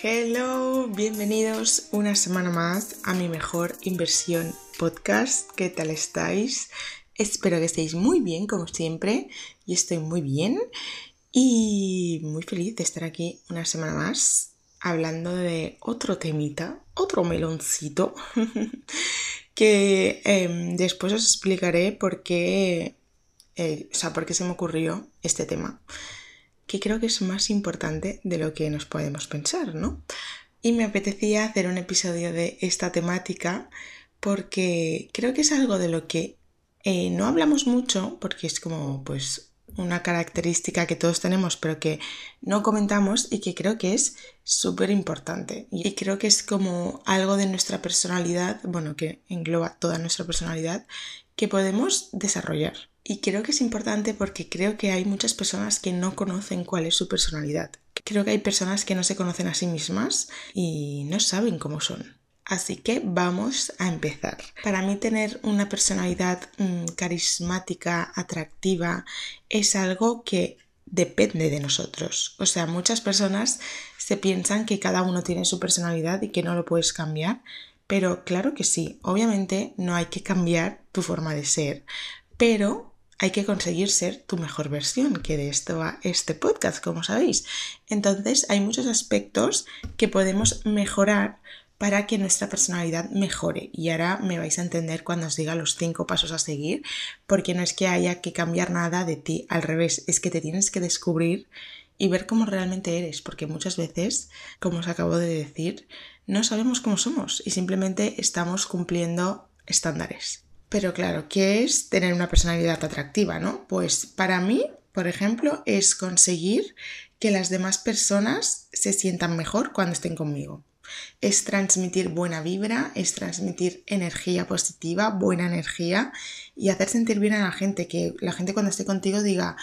Hello, bienvenidos una semana más a mi mejor inversión podcast. ¿Qué tal estáis? Espero que estéis muy bien como siempre. y estoy muy bien y muy feliz de estar aquí una semana más hablando de otro temita, otro meloncito, que em, después os explicaré por qué, eh, o sea, por qué se me ocurrió este tema que creo que es más importante de lo que nos podemos pensar, ¿no? Y me apetecía hacer un episodio de esta temática porque creo que es algo de lo que eh, no hablamos mucho, porque es como pues una característica que todos tenemos, pero que no comentamos y que creo que es súper importante. Y creo que es como algo de nuestra personalidad, bueno, que engloba toda nuestra personalidad, que podemos desarrollar. Y creo que es importante porque creo que hay muchas personas que no conocen cuál es su personalidad. Creo que hay personas que no se conocen a sí mismas y no saben cómo son. Así que vamos a empezar. Para mí tener una personalidad mm, carismática, atractiva, es algo que depende de nosotros. O sea, muchas personas se piensan que cada uno tiene su personalidad y que no lo puedes cambiar, pero claro que sí, obviamente no hay que cambiar tu forma de ser, pero hay que conseguir ser tu mejor versión, que de esto va este podcast, como sabéis. Entonces hay muchos aspectos que podemos mejorar para que nuestra personalidad mejore. Y ahora me vais a entender cuando os diga los cinco pasos a seguir, porque no es que haya que cambiar nada de ti, al revés, es que te tienes que descubrir y ver cómo realmente eres, porque muchas veces, como os acabo de decir, no sabemos cómo somos y simplemente estamos cumpliendo estándares. Pero claro, ¿qué es tener una personalidad atractiva, no? Pues para mí, por ejemplo, es conseguir que las demás personas se sientan mejor cuando estén conmigo. Es transmitir buena vibra, es transmitir energía positiva, buena energía y hacer sentir bien a la gente, que la gente cuando esté contigo diga,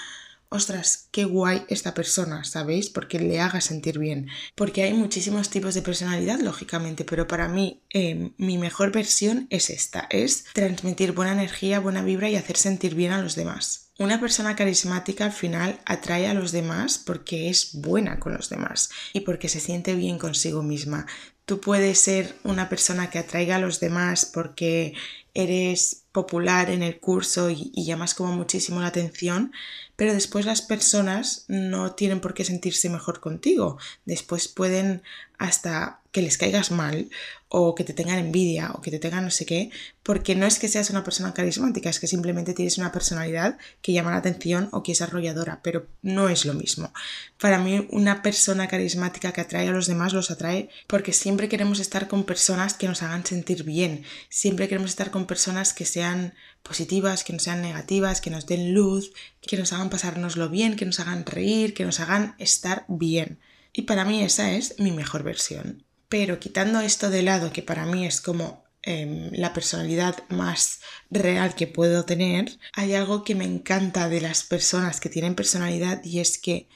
ostras, qué guay esta persona, ¿sabéis? Porque le haga sentir bien. Porque hay muchísimos tipos de personalidad, lógicamente, pero para mí em, mi mejor versión es esta, es transmitir buena energía, buena vibra y hacer sentir bien a los demás. Una persona carismática al final atrae a los demás porque es buena con los demás y porque se siente bien consigo misma. Tú puedes ser una persona que atraiga a los demás porque eres popular en el curso y, llamas como muchísimo la atención, pero después las personas no tienen por qué sentirse mejor contigo. Después pueden hasta que les caigas mal o que te tengan envidia o que te tengan no sé qué, porque no es que seas una persona carismática, es que simplemente tienes una personalidad que llama la atención o que es arrolladora, pero no es lo mismo. Para mí una persona carismática que atrae a los demás los atrae porque siempre queremos estar con personas que nos hagan sentir bien, siempre queremos estar con personas que sean positivas, que no sean negativas, que nos den luz, que nos hagan pasárnoslo bien, que nos hagan reír, que nos hagan estar bien. Y para mí esa es mi mejor versión. Pero quitando esto de lado, que para mí es como em, la personalidad más real que puedo tener, hay algo que me encanta de las personas que tienen personalidad y es que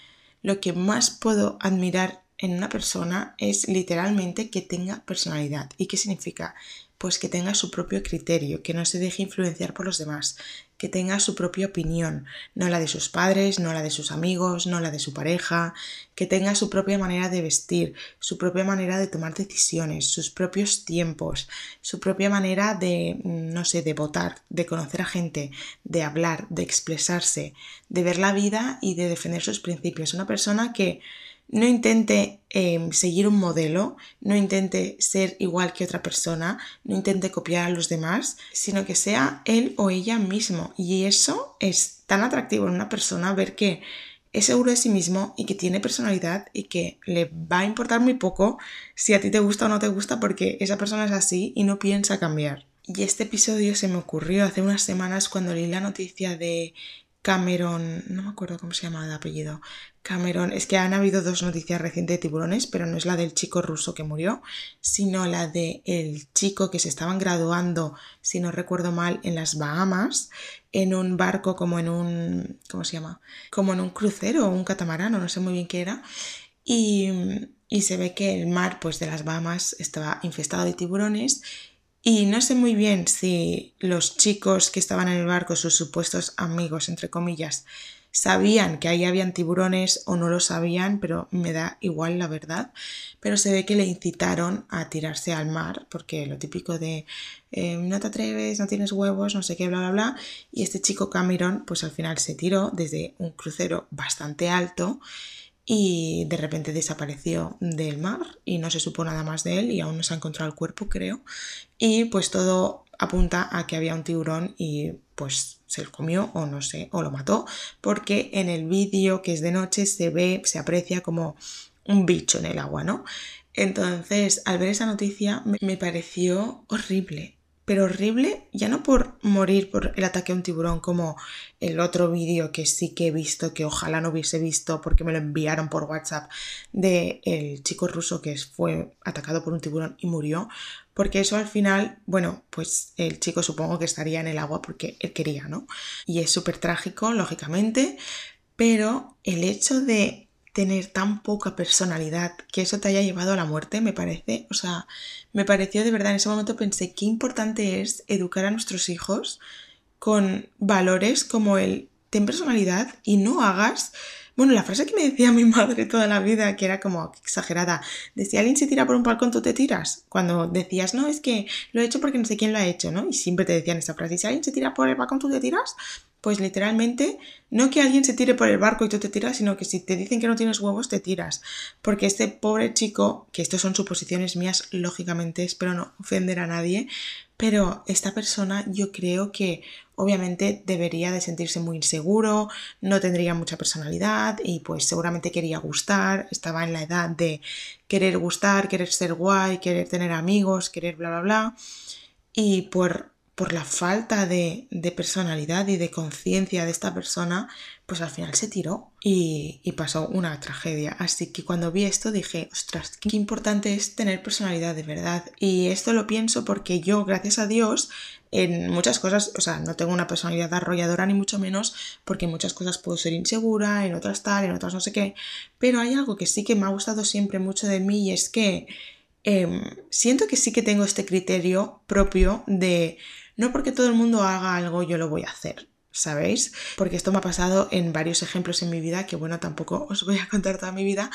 lo que más puedo admirar en una persona es literalmente que tenga personalidad. ¿Y qué significa? pues que tenga su propio criterio, que no se deje influenciar por los demás, que tenga su propia opinión, no la de sus padres, no la de sus amigos, no la de su pareja, que tenga su propia manera de vestir, su propia manera de tomar decisiones, sus propios tiempos, su propia manera de, no sé, de votar, de conocer a gente, de hablar, de expresarse, de ver la vida y de defender sus principios. Una persona que no intente em, seguir un modelo, no intente ser igual que otra persona, no intente copiar a los demás, sino que sea él o ella mismo. Y eso es tan atractivo en una persona ver que es seguro de sí mismo y que tiene personalidad y que le va a importar muy poco si a ti te gusta o no te gusta porque esa persona es así y no piensa cambiar. Y este episodio se me ocurrió hace unas semanas cuando leí la noticia de Cameron, no me acuerdo cómo se llama de apellido, Cameron, es que han habido dos noticias recientes de tiburones, pero no es la del chico ruso que murió, sino la de el chico que se estaban graduando, si no recuerdo mal, en las Bahamas, en un barco como en un, ¿cómo se llama? Como en un crucero o un catamarán, no sé muy bien qué era, y, y se ve que el mar pues de las Bahamas estaba infestado de tiburones. Y no sé muy bien si los chicos que estaban en el barco, sus supuestos amigos, entre comillas, sabían que ahí habían tiburones o no lo sabían, pero me da igual la verdad. Pero se ve que le incitaron a tirarse al mar, porque lo típico de eh, no te atreves, no tienes huevos, no sé qué, bla, bla, bla. Y este chico Cameron, pues al final se tiró desde un crucero bastante alto y de repente desapareció del mar y no se supo nada más de él y aún no se ha encontrado el cuerpo, creo. Y pues todo apunta a que había un tiburón y pues se lo comió o no sé, o lo mató, porque en el vídeo que es de noche se ve, se aprecia como un bicho en el agua, ¿no? Entonces, al ver esa noticia me pareció horrible, pero horrible ya no por morir por el ataque a un tiburón como el otro vídeo que sí que he visto, que ojalá no hubiese visto porque me lo enviaron por WhatsApp, de el chico ruso que fue atacado por un tiburón y murió, porque eso al final, bueno, pues el chico supongo que estaría en el agua porque él quería, ¿no? Y es súper trágico, lógicamente, pero el hecho de tener tan poca personalidad que eso te haya llevado a la muerte, me parece, o sea, me pareció de verdad, en ese momento pensé qué importante es educar a nuestros hijos con valores como el ten personalidad y no hagas bueno, la frase que me decía mi madre toda la vida, que era como exagerada, de si alguien se tira por un balcón, tú te tiras. Cuando decías, no, es que lo he hecho porque no sé quién lo ha hecho, ¿no? Y siempre te decían esa frase, si alguien se tira por el balcón, tú te tiras. Pues literalmente, no que alguien se tire por el barco y tú te tiras, sino que si te dicen que no tienes huevos, te tiras. Porque este pobre chico, que estos son suposiciones mías, lógicamente espero no ofender a nadie, pero esta persona yo creo que obviamente debería de sentirse muy inseguro, no tendría mucha personalidad y pues seguramente quería gustar, estaba en la edad de querer gustar, querer ser guay, querer tener amigos, querer bla bla bla. Y por por la falta de, personalidad y de conciencia de esta persona, pues al final se tiró y, pasó una tragedia. Así que cuando vi esto dije, ostras, qué importante es tener personalidad de verdad. Y esto lo pienso porque yo, gracias a Dios, en muchas cosas, o sea, no tengo una personalidad arrolladora ni mucho menos, porque en muchas cosas puedo ser insegura, en otras tal, en otras no sé qué, pero hay algo que sí que me ha gustado siempre mucho de mí y es que em, siento que sí que tengo este criterio propio de no porque todo el mundo haga algo yo lo voy a hacer. ¿sabéis? Porque esto me ha pasado en varios ejemplos en mi vida, que bueno, tampoco os voy a contar toda mi vida,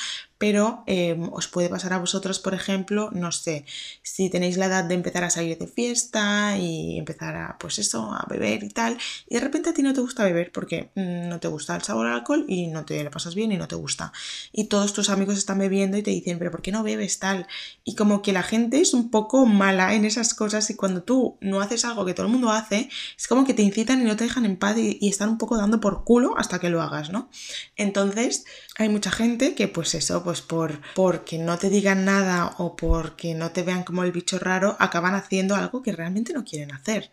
pero em, os puede pasar a vosotros, por ejemplo, no sé, si tenéis la edad de empezar a salir de fiesta y empezar a, pues eso, a beber y tal, y de repente a ti no te gusta beber porque mm, no te gusta el sabor al alcohol y no te lo pasas bien y no te gusta. Y todos tus amigos están bebiendo y te dicen, pero ¿por qué no bebes tal? Y como que la gente es un poco mala en esas cosas y cuando tú no haces algo que todo el mundo hace, es como que te incitan y no te dejan en paz y, están un poco dando por culo hasta que lo hagas, ¿no? Entonces, hay mucha gente que pues eso, pues por porque no te digan nada o porque no te vean como el bicho raro, acaban haciendo algo que realmente no quieren hacer.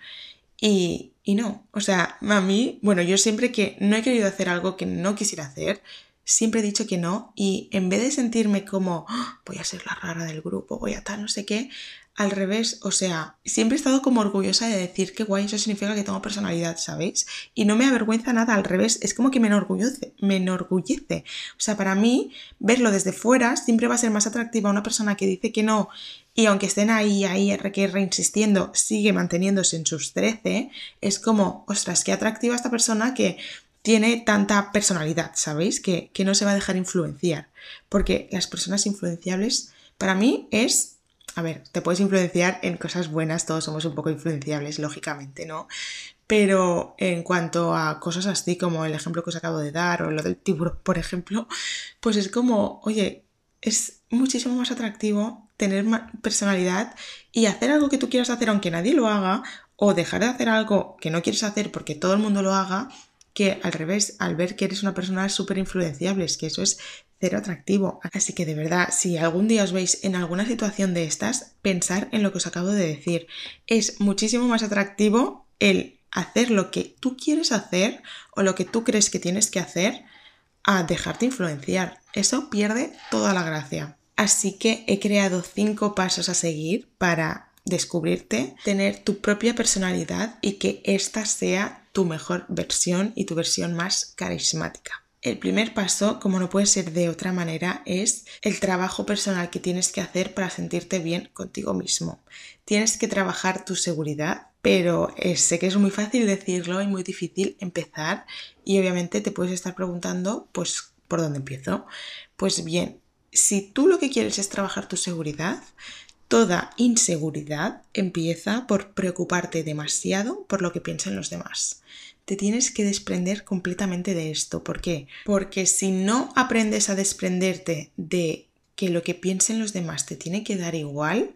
Y, y no, o sea, a mí, bueno, yo siempre que no he querido hacer algo que no quisiera hacer, siempre he dicho que no y en vez de sentirme como ¡Ah! voy a ser la rara del grupo, voy a tal, no sé qué, al revés, o sea, siempre he estado como orgullosa de decir que guay, eso significa que tengo personalidad, ¿sabéis? Y no me avergüenza nada, al revés, es como que me enorgullece, me enorgullece. O sea, para mí, verlo desde fuera siempre va a ser más atractiva una persona que dice que no y aunque estén ahí, ahí, que reinsistiendo, sigue manteniéndose en sus 13, es como, ostras, qué atractiva esta persona que tiene tanta personalidad, ¿sabéis? Que, que no se va a dejar influenciar. Porque las personas influenciables, para mí, es a ver, te puedes influenciar en cosas buenas, todos somos un poco influenciables, lógicamente, ¿no? Pero en cuanto a cosas así como el ejemplo que os acabo de dar o lo del tiburón, por ejemplo, pues es como, oye, es muchísimo más atractivo tener personalidad y hacer algo que tú quieras hacer aunque nadie lo haga o dejar de hacer algo que no quieres hacer porque todo el mundo lo haga que al revés, al ver que eres una persona súper influenciable, es que eso es cero atractivo. Así que de verdad, si algún día os veis en alguna situación de estas, pensar en lo que os acabo de decir. Es muchísimo más atractivo el hacer lo que tú quieres hacer o lo que tú crees que tienes que hacer a dejarte influenciar. Eso pierde toda la gracia. Así que he creado cinco pasos a seguir para descubrirte, tener tu propia personalidad y que esta sea tu mejor versión y tu versión más carismática. El primer paso, como no puede ser de otra manera, es el trabajo personal que tienes que hacer para sentirte bien contigo mismo. Tienes que trabajar tu seguridad, pero eh, sé que es muy fácil decirlo y muy difícil empezar y obviamente te puedes estar preguntando, pues, ¿por dónde empiezo? Pues bien, si tú lo que quieres es trabajar tu seguridad, toda inseguridad empieza por preocuparte demasiado por lo que piensan los demás. Te tienes que desprender completamente de esto. ¿Por qué? Porque si no aprendes a desprenderte de que lo que piensen los demás te tiene que dar igual,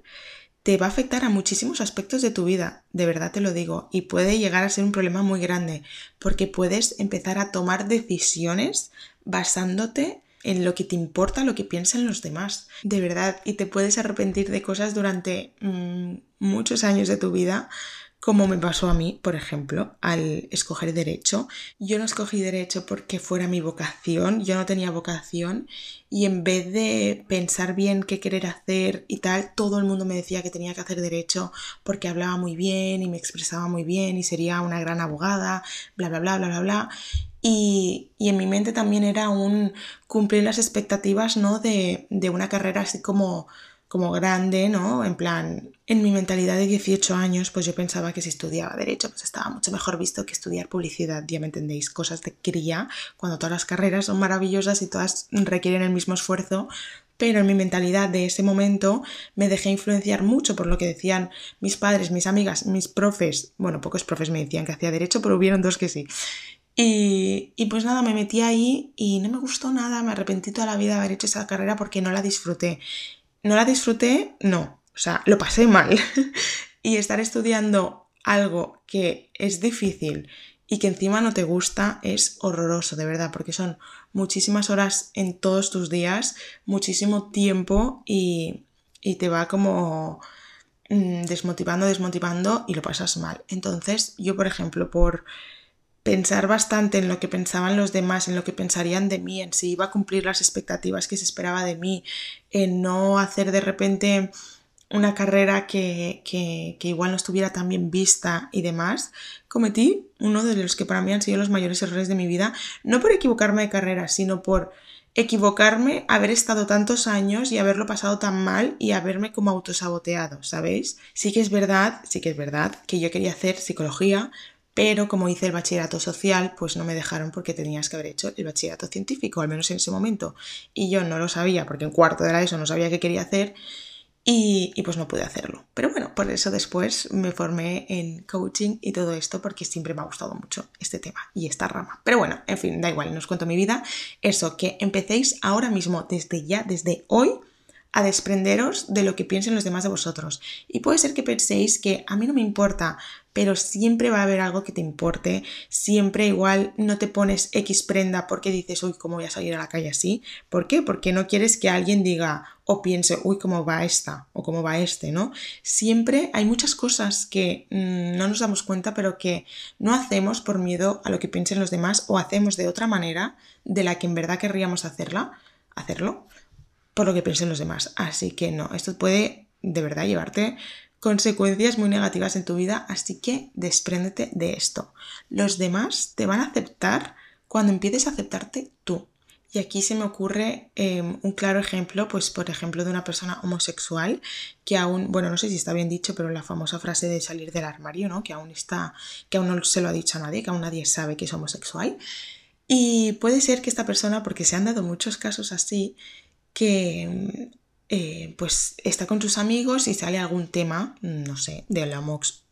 te va a afectar a muchísimos aspectos de tu vida, de verdad te lo digo, y puede llegar a ser un problema muy grande, porque puedes empezar a tomar decisiones basándote en lo que te importa, lo que piensan los demás, de verdad, y te puedes arrepentir de cosas durante mm, muchos años de tu vida como me pasó a mí, por ejemplo, al escoger derecho. Yo no escogí derecho porque fuera mi vocación, yo no tenía vocación y en vez de pensar bien qué querer hacer y tal, todo el mundo me decía que tenía que hacer derecho porque hablaba muy bien y me expresaba muy bien y sería una gran abogada, bla, bla, bla, bla, bla, bla. Y, y en mi mente también era un cumplir las expectativas, ¿no? De, de una carrera así como como grande, ¿no? En plan, en mi mentalidad de 18 años, pues yo pensaba que si estudiaba Derecho, pues estaba mucho mejor visto que estudiar publicidad, ya me entendéis, cosas de cría, cuando todas las carreras son maravillosas y todas requieren el mismo esfuerzo, pero en mi mentalidad de ese momento me dejé influenciar mucho por lo que decían mis padres, mis amigas, mis profes, bueno, pocos profes me decían que hacía Derecho, pero hubieron dos que sí. Y, y, pues nada, me metí ahí y no me gustó nada, me arrepentí toda la vida de haber hecho esa carrera porque no la disfruté. ¿No la disfruté? No. O sea, lo pasé mal. y estar estudiando algo que es difícil y que encima no te gusta es horroroso, de verdad, porque son muchísimas horas en todos tus días, muchísimo tiempo y, y te va como mm, desmotivando, desmotivando y lo pasas mal. Entonces, yo, por ejemplo, por pensar bastante en lo que pensaban los demás, en lo que pensarían de mí, en si iba a cumplir las expectativas que se esperaba de mí, en no hacer de repente una carrera que, que, igual no estuviera tan bien vista y demás, cometí uno de los que para mí han sido los mayores errores de mi vida, no por equivocarme de carrera, sino por equivocarme, haber estado tantos años y haberlo pasado tan mal y haberme como autosaboteado, ¿sabéis? Sí que es verdad, sí que es verdad que yo quería hacer psicología, pero como hice el bachillerato social, pues no me dejaron porque tenías que haber hecho el bachillerato científico, al menos en ese momento. Y yo no lo sabía, porque en cuarto de la ESO no sabía qué quería hacer y, y, pues no pude hacerlo. Pero bueno, por eso después me formé en coaching y todo esto, porque siempre me ha gustado mucho este tema y esta rama. Pero bueno, en fin, da igual, no os cuento mi vida. Eso, que empecéis ahora mismo, desde ya, desde hoy, a desprenderos de lo que piensen los demás de vosotros. Y puede ser que penséis que a mí no me importa, pero siempre va a haber algo que te importe, siempre igual no te pones X prenda porque dices, uy, ¿cómo voy a salir a la calle así? ¿Por qué? Porque no quieres que alguien diga o piense, uy, ¿cómo va esta? o ¿cómo va este? ¿no? Siempre hay muchas cosas que mmm, no nos damos cuenta, pero que no hacemos por miedo a lo que piensen los demás o hacemos de otra manera de la que en verdad querríamos hacerla, hacerlo por lo que piensen los demás. Así que no, esto puede de verdad llevarte consecuencias muy negativas en tu vida, así que despréndete de esto. Los demás te van a aceptar cuando empieces a aceptarte tú. Y aquí se me ocurre eh, un claro ejemplo, pues por ejemplo, de una persona homosexual que aún, bueno, no sé si está bien dicho, pero la famosa frase de salir del armario, ¿no? Que aún está, que aún no se lo ha dicho a nadie, que aún nadie sabe que es homosexual. Y puede ser que esta persona, porque se han dado muchos casos así, que eh, pues está con sus amigos y sale algún tema, no sé, de la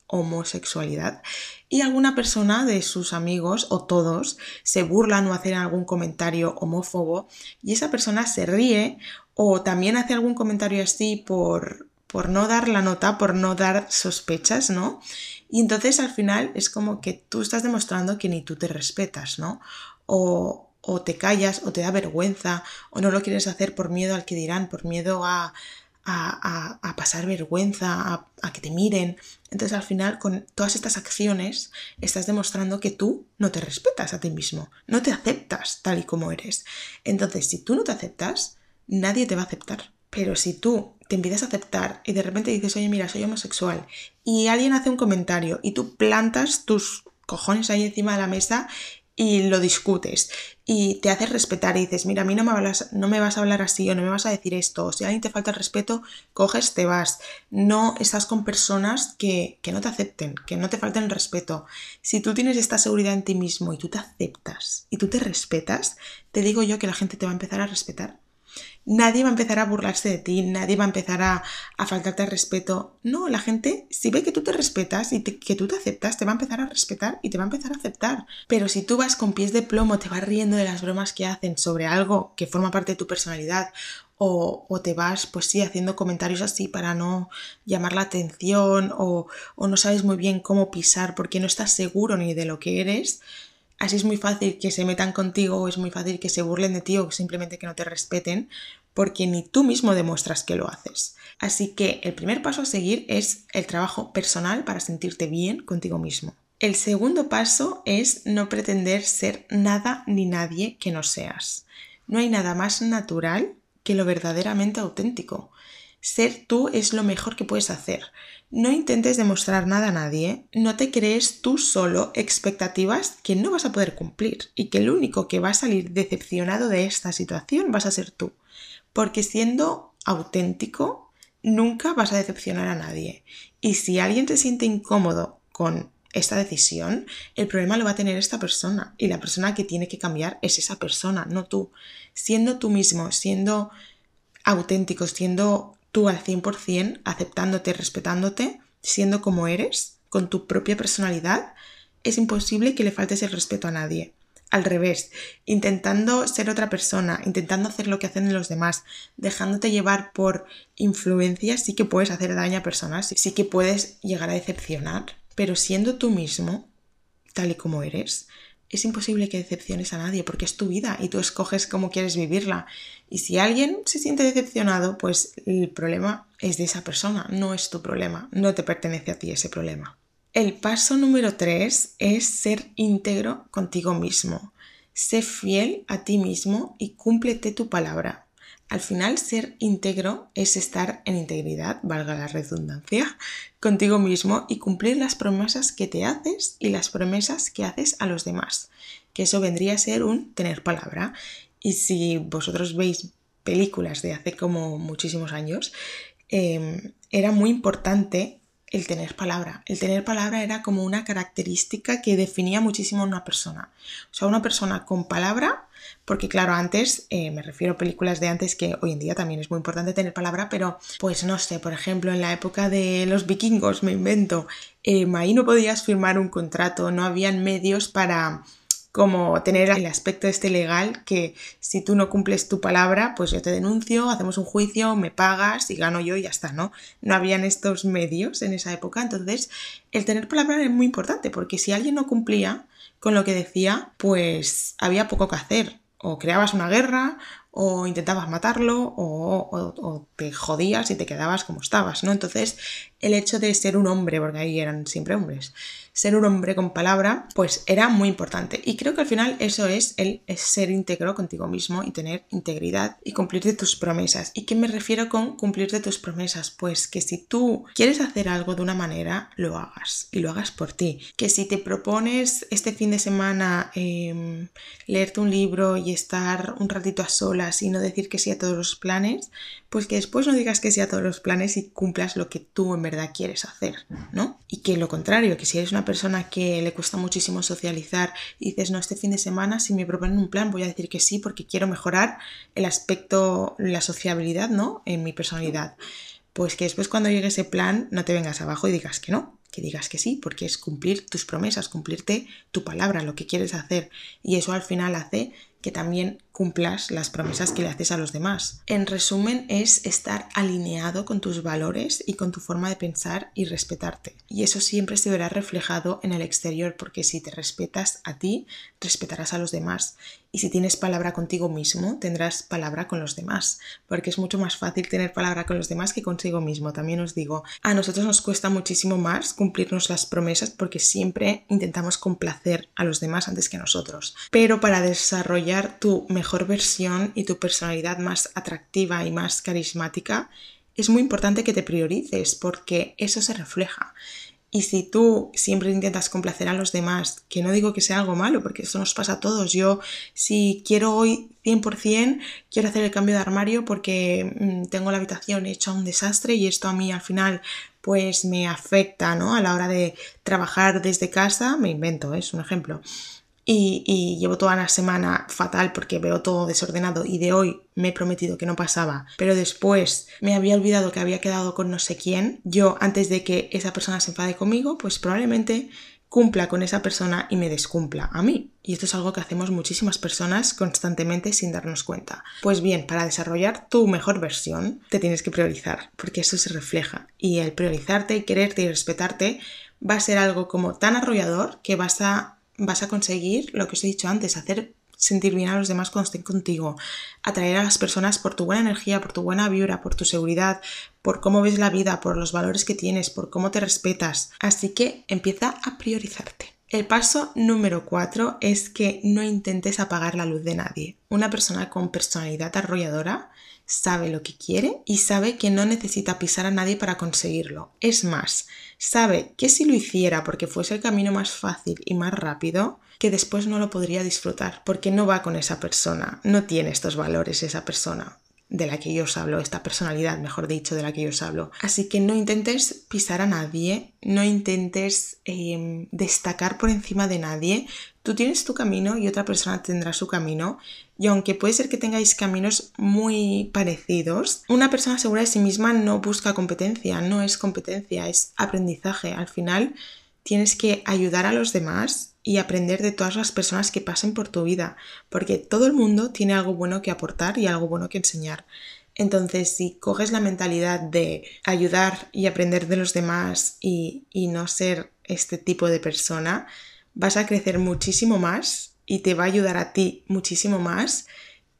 homosexualidad y alguna persona de sus amigos o todos se burlan o hacen algún comentario homófobo y esa persona se ríe o también hace algún comentario así por, por no dar la nota, por no dar sospechas, ¿no? Y entonces al final es como que tú estás demostrando que ni tú te respetas, ¿no? O, o te callas o te da vergüenza o no lo quieres hacer por miedo al que dirán, por miedo a, a, a, pasar vergüenza, a, que te miren. Entonces al final con todas estas acciones estás demostrando que tú no te respetas a ti mismo, no te aceptas tal y como eres. Entonces si tú no te aceptas, nadie te va a aceptar. Pero si tú te empiezas a aceptar y de repente dices, oye, mira, soy homosexual, y alguien hace un comentario y tú plantas tus cojones ahí encima de la mesa y lo discutes y te haces respetar y dices, mira, a mí no me, hablas, no me vas a hablar así o no me vas a decir esto, o si a alguien te falta el respeto, coges, te vas. No estás con personas que, que no te acepten, que no te falten el respeto. Si tú tienes esta seguridad en ti mismo y tú te aceptas y tú te respetas, te digo yo que la gente te va a empezar a respetar nadie va a empezar a burlarse de ti, nadie va a empezar a, faltarte respeto. No, la gente, si ve que tú te respetas y que tú te aceptas, te va a empezar a respetar y te va a empezar a aceptar. Pero si tú vas con pies de plomo, te vas riendo de las bromas que hacen sobre algo que forma parte de tu personalidad o, o, te vas, pues sí, haciendo comentarios así para no llamar la atención o, o, no sabes muy bien cómo pisar porque no estás seguro ni de lo que eres, Así es muy fácil que se metan contigo o es muy fácil que se burlen de ti o simplemente que no te respeten porque ni tú mismo demuestras que lo haces. Así que el primer paso a seguir es el trabajo personal para sentirte bien contigo mismo. El segundo paso es no pretender ser nada ni nadie que no seas. No hay nada más natural que lo verdaderamente auténtico. Ser tú es lo mejor que puedes hacer. No intentes demostrar nada a nadie, no te crees tú solo expectativas que no vas a poder cumplir y que el único que va a salir decepcionado de esta situación vas a ser tú. Porque siendo auténtico, nunca vas a decepcionar a nadie. Y si alguien se siente incómodo con esta decisión, el problema lo va a tener esta persona. Y la persona que tiene que cambiar es esa persona, no tú. Siendo tú mismo, siendo auténtico, siendo tú al 100%, aceptándote, respetándote, siendo como eres, con tu propia personalidad, es imposible que le faltes el respeto a nadie. Al revés, intentando ser otra persona, intentando hacer lo que hacen los demás, dejándote llevar por influencias, sí que puedes hacer daño a personas, sí que puedes llegar a decepcionar, pero siendo tú mismo, tal y como eres, es imposible que decepciones a nadie porque es tu vida y tú escoges cómo quieres vivirla. Y si alguien se siente decepcionado, pues el problema es de esa persona, no es tu problema, no te pertenece a ti ese problema. El paso número tres es ser íntegro contigo mismo. Sé fiel a ti mismo y cúmplete tu palabra. Al final, ser íntegro es estar en integridad, valga la redundancia, contigo mismo y cumplir las promesas que te haces y las promesas que haces a los demás. Que eso vendría a ser un tener palabra. Y si vosotros veis películas de hace como muchísimos años, em, era muy importante el tener palabra. El tener palabra era como una característica que definía muchísimo a una persona. O sea, una persona con palabra porque claro, antes, eh, me refiero a películas de antes que hoy en día también es muy importante tener palabra, pero pues no sé, por ejemplo, en la época de los vikingos, me invento, eh, ahí no podías firmar un contrato, no habían medios para como tener el aspecto este legal que si tú no cumples tu palabra, pues yo te denuncio, hacemos un juicio, me pagas y gano yo y ya está, ¿no? No habían estos medios en esa época, entonces el tener palabra es muy importante porque si alguien no cumplía con lo que decía, pues había poco que hacer o creabas una guerra o intentabas matarlo o, te jodías y te quedabas como estabas, ¿no? Entonces, el hecho de ser un hombre, porque ahí eran siempre hombres, ser un hombre con palabra, pues era muy importante. Y creo que al final eso es el ser íntegro contigo mismo y tener integridad y cumplirte tus promesas. ¿Y qué me refiero con cumplirte tus promesas? Pues que si tú quieres hacer algo de una manera, lo hagas y lo hagas por ti. Que si te propones este fin de semana em, leerte un libro y estar un ratito a y no decir que sí a todos los planes, pues que después no digas que sí a todos los planes y cumplas lo que tú en verdad quieres hacer, ¿no? Y que lo contrario, que si eres una persona que le cuesta muchísimo socializar y dices, no, este fin de semana si me proponen un plan voy a decir que sí porque quiero mejorar el aspecto, la sociabilidad, ¿no? En mi personalidad. Pues que después cuando llegue ese plan no te vengas abajo y digas que no, que digas que sí, porque es cumplir tus promesas, cumplirte tu palabra, lo que quieres hacer. Y eso al final hace que también cumplas las promesas que le haces a los demás. En resumen, es estar alineado con tus valores y con tu forma de pensar y respetarte. Y eso siempre se verá reflejado en el exterior, porque si te respetas a ti, respetarás a los demás. Y si tienes palabra contigo mismo, tendrás palabra con los demás, porque es mucho más fácil tener palabra con los demás que consigo mismo. También os digo, a nosotros nos cuesta muchísimo más cumplirnos las promesas porque siempre intentamos complacer a los demás antes que nosotros. Pero para desarrollar tu mejor versión y tu personalidad más atractiva y más carismática, es muy importante que te priorices porque eso se refleja. Y si tú siempre intentas complacer a los demás, que no digo que sea algo malo, porque eso nos pasa a todos. Yo, si quiero hoy 100%, quiero hacer el cambio de armario porque mm, tengo la habitación hecha un desastre y esto a mí al final pues me afecta, ¿no? A la hora de trabajar desde casa, me invento, es un ejemplo y, llevo toda la semana fatal porque veo todo desordenado y de hoy me he prometido que no pasaba, pero después me había olvidado que había quedado con no sé quién, yo antes de que esa persona se enfade conmigo, pues probablemente cumpla con esa persona y me descumpla a mí. Y esto es algo que hacemos muchísimas personas constantemente sin darnos cuenta. Pues bien, para desarrollar tu mejor versión, te tienes que priorizar, porque eso se refleja. Y el priorizarte y quererte y respetarte va a ser algo como tan arrollador que vas a vas a conseguir lo que os he dicho antes, hacer sentir bien a los demás cuando estén contigo, atraer a las personas por tu buena energía, por tu buena vibra, por tu seguridad, por cómo ves la vida, por los valores que tienes, por cómo te respetas. Así que empieza a priorizarte. El paso número 4 es que no intentes apagar la luz de nadie. Una persona con personalidad arrolladora sabe lo que quiere y sabe que no necesita pisar a nadie para conseguirlo. Es más, sabe que si lo hiciera porque fuese el camino más fácil y más rápido, que después no lo podría disfrutar porque no va con esa persona, no tiene estos valores esa persona de la que yo os hablo, esta personalidad, mejor dicho, de la que yo os hablo. Así que no intentes pisar a nadie, no intentes em, destacar por encima de nadie. Tú tienes tu camino y otra persona tendrá su camino. Y aunque puede ser que tengáis caminos muy parecidos, una persona segura de sí misma no busca competencia, no es competencia, es aprendizaje. Al final tienes que ayudar a los demás y aprender de todas las personas que pasen por tu vida, porque todo el mundo tiene algo bueno que aportar y algo bueno que enseñar. Entonces, si coges la mentalidad de ayudar y aprender de los demás y, y no ser este tipo de persona, vas a crecer muchísimo más y te va a ayudar a ti muchísimo más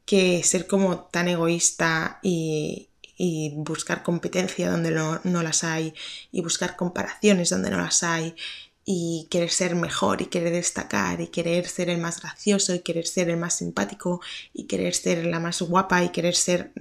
que ser como tan egoísta y, y buscar competencia donde no, no, las hay y buscar comparaciones donde no las hay y querer ser mejor y querer destacar y querer ser el más gracioso y querer ser el más simpático y querer ser la más guapa y querer ser...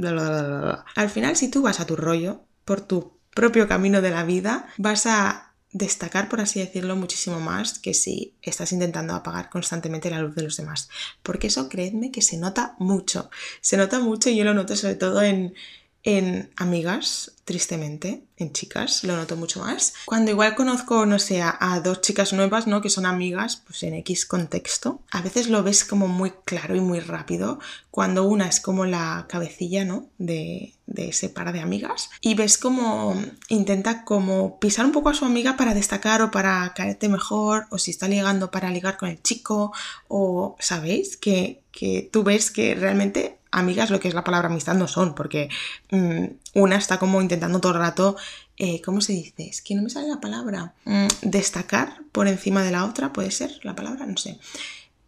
Al final, si tú vas a tu rollo, por tu propio camino de la vida, vas a destacar, por así decirlo, muchísimo más que si estás intentando apagar constantemente la luz de los demás. Porque eso, creedme, que se nota mucho. Se nota mucho y yo lo noto sobre todo en, en amigas, tristemente, en chicas, lo noto mucho más. Cuando igual conozco, no sé, a, dos chicas nuevas, ¿no? Que son amigas, pues en X contexto, a veces lo ves como muy claro y muy rápido, cuando una es como la cabecilla, ¿no? De, de ese par de amigas, y ves como intenta como pisar un poco a su amiga para destacar o para caerte mejor, o si está ligando para ligar con el chico, o, ¿sabéis? Que, que tú ves que realmente amigas lo que es la palabra amistad no son, porque mm, una está como intentando todo el rato, eh, ¿cómo se dice? Es que no me sale la palabra. Mm, destacar por encima de la otra, puede ser la palabra, no sé.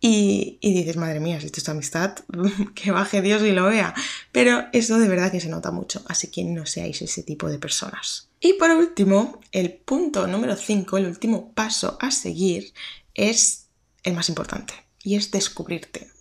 Y, y, dices, madre mía, si esto es amistad, que baje Dios y lo vea. Pero eso de verdad que se nota mucho, así que no seáis ese tipo de personas. Y por último, el punto número 5, el último paso a seguir, es el más importante, y es descubrirte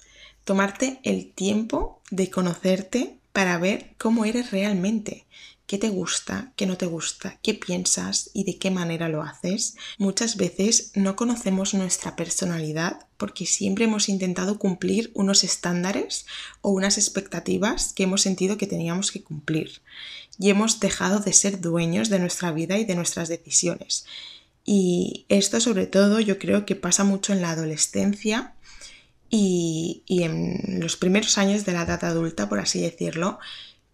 tomarte el tiempo de conocerte para ver cómo eres realmente, qué te gusta, qué no te gusta, qué piensas y de qué manera lo haces. Muchas veces no conocemos nuestra personalidad porque siempre hemos intentado cumplir unos estándares o unas expectativas que hemos sentido que teníamos que cumplir y hemos dejado de ser dueños de nuestra vida y de nuestras decisiones. Y esto sobre todo yo creo que pasa mucho en la adolescencia y, en los primeros años de la edad adulta, por así decirlo,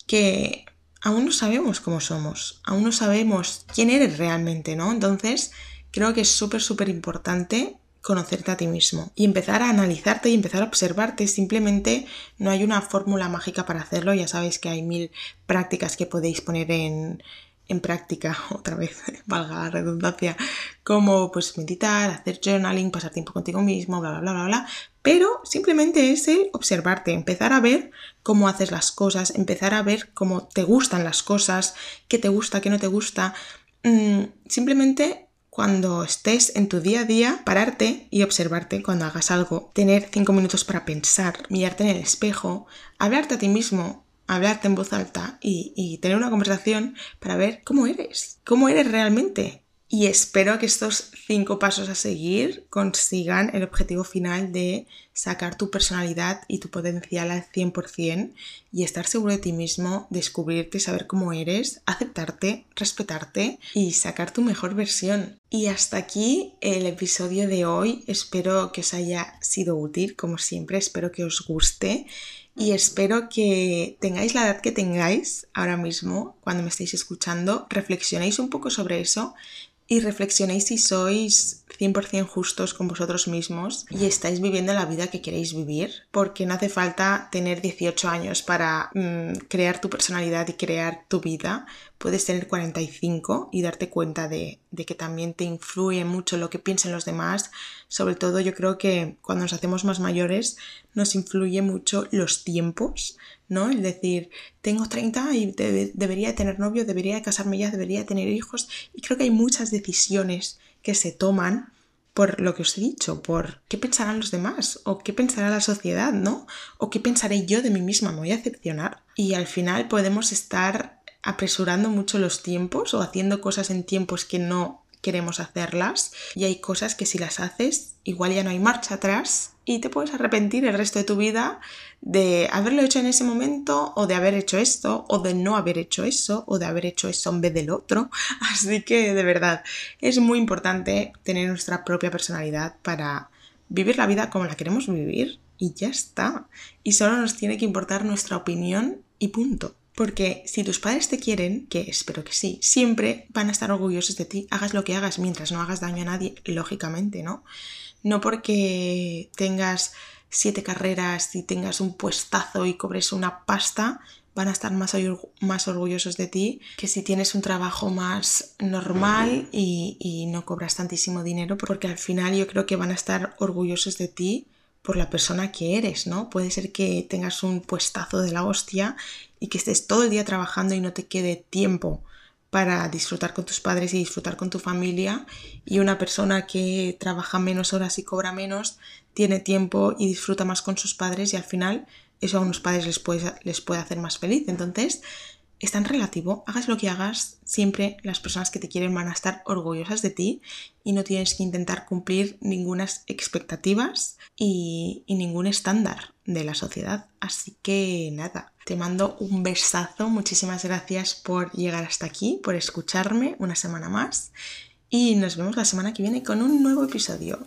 que aún no sabemos cómo somos, aún no sabemos quién eres realmente, ¿no? Entonces, creo que es súper, súper importante conocerte a ti mismo y empezar a analizarte y empezar a observarte. Simplemente no hay una fórmula mágica para hacerlo, ya sabéis que hay mil prácticas que podéis poner en, en práctica, otra vez, valga la redundancia, como pues meditar, hacer journaling, pasar tiempo contigo mismo, bla, bla, bla, bla, bla. Pero simplemente es el observarte, empezar a ver cómo haces las cosas, empezar a ver cómo te gustan las cosas, qué te gusta, qué no te gusta. Mm, simplemente cuando estés en tu día a día, pararte y observarte cuando hagas algo, tener cinco minutos para pensar, mirarte en el espejo, hablarte a ti mismo, hablarte en voz alta y, tener una conversación para ver cómo eres, cómo eres realmente. y espero que estos cinco pasos a seguir consigan el objetivo final de sacar tu personalidad y tu potencial al 100% y estar seguro de ti mismo, descubrirte, saber cómo eres, aceptarte, respetarte y sacar tu mejor versión. Y hasta aquí el episodio de hoy. Espero que os haya sido útil, como siempre, espero que os guste y espero que tengáis la edad que tengáis ahora mismo cuando me estéis escuchando, reflexionéis un poco sobre eso y reflexionéis si sois 100% justos con vosotros mismos y estáis viviendo la vida que queréis vivir, porque no hace falta tener 18 años para mm, crear tu personalidad y crear tu vida. Puedes tener 45 y darte cuenta de, que también te influye mucho lo que piensan los demás. Sobre todo yo creo que cuando nos hacemos más mayores nos influye mucho los tiempos, ¿no? Es decir, tengo 30 y debería tener novio, debería casarme ya, debería tener hijos. Y creo que hay muchas decisiones que se toman por lo que os he dicho, por qué pensarán los demás o qué pensará la sociedad, ¿no? O qué pensaré yo de mí misma, me voy a decepcionar. Y al final podemos estar apresurando mucho los tiempos o haciendo cosas en tiempos que no queremos hacerlas y hay cosas que si las haces igual ya no hay marcha atrás y te puedes arrepentir el resto de tu vida de haberlo hecho en ese momento o de haber hecho esto o de no haber hecho eso o de haber hecho eso en vez del otro. Así que de verdad es muy importante tener nuestra propia personalidad para vivir la vida como la queremos vivir y ya está. Y solo nos tiene que importar nuestra opinión y punto. Porque si tus padres te quieren, que espero que sí, siempre van a estar orgullosos de ti, hagas lo que hagas mientras no hagas daño a nadie, lógicamente, ¿no? No porque tengas siete carreras y tengas un puestazo y cobres una pasta, van a estar más, orgullosos de ti que si tienes un trabajo más normal y, y no cobras tantísimo dinero, porque al final yo creo que van a estar orgullosos de ti por la persona que eres, ¿no? Puede ser que tengas un puestazo de la hostia y que estés todo el día trabajando y no te quede tiempo para disfrutar con tus padres y disfrutar con tu familia y una persona que trabaja menos horas y cobra menos tiene tiempo y disfruta más con sus padres y al final eso a unos padres les puede, les puede hacer más feliz. Entonces, es tan relativo, hagas lo que hagas, siempre las personas que te quieren van a estar orgullosas de ti y no tienes que intentar cumplir ninguna expectativas y, y ningún estándar de la sociedad. Así que nada, te mando un besazo, muchísimas gracias por llegar hasta aquí, por escucharme una semana más y nos vemos la semana que viene con un nuevo episodio.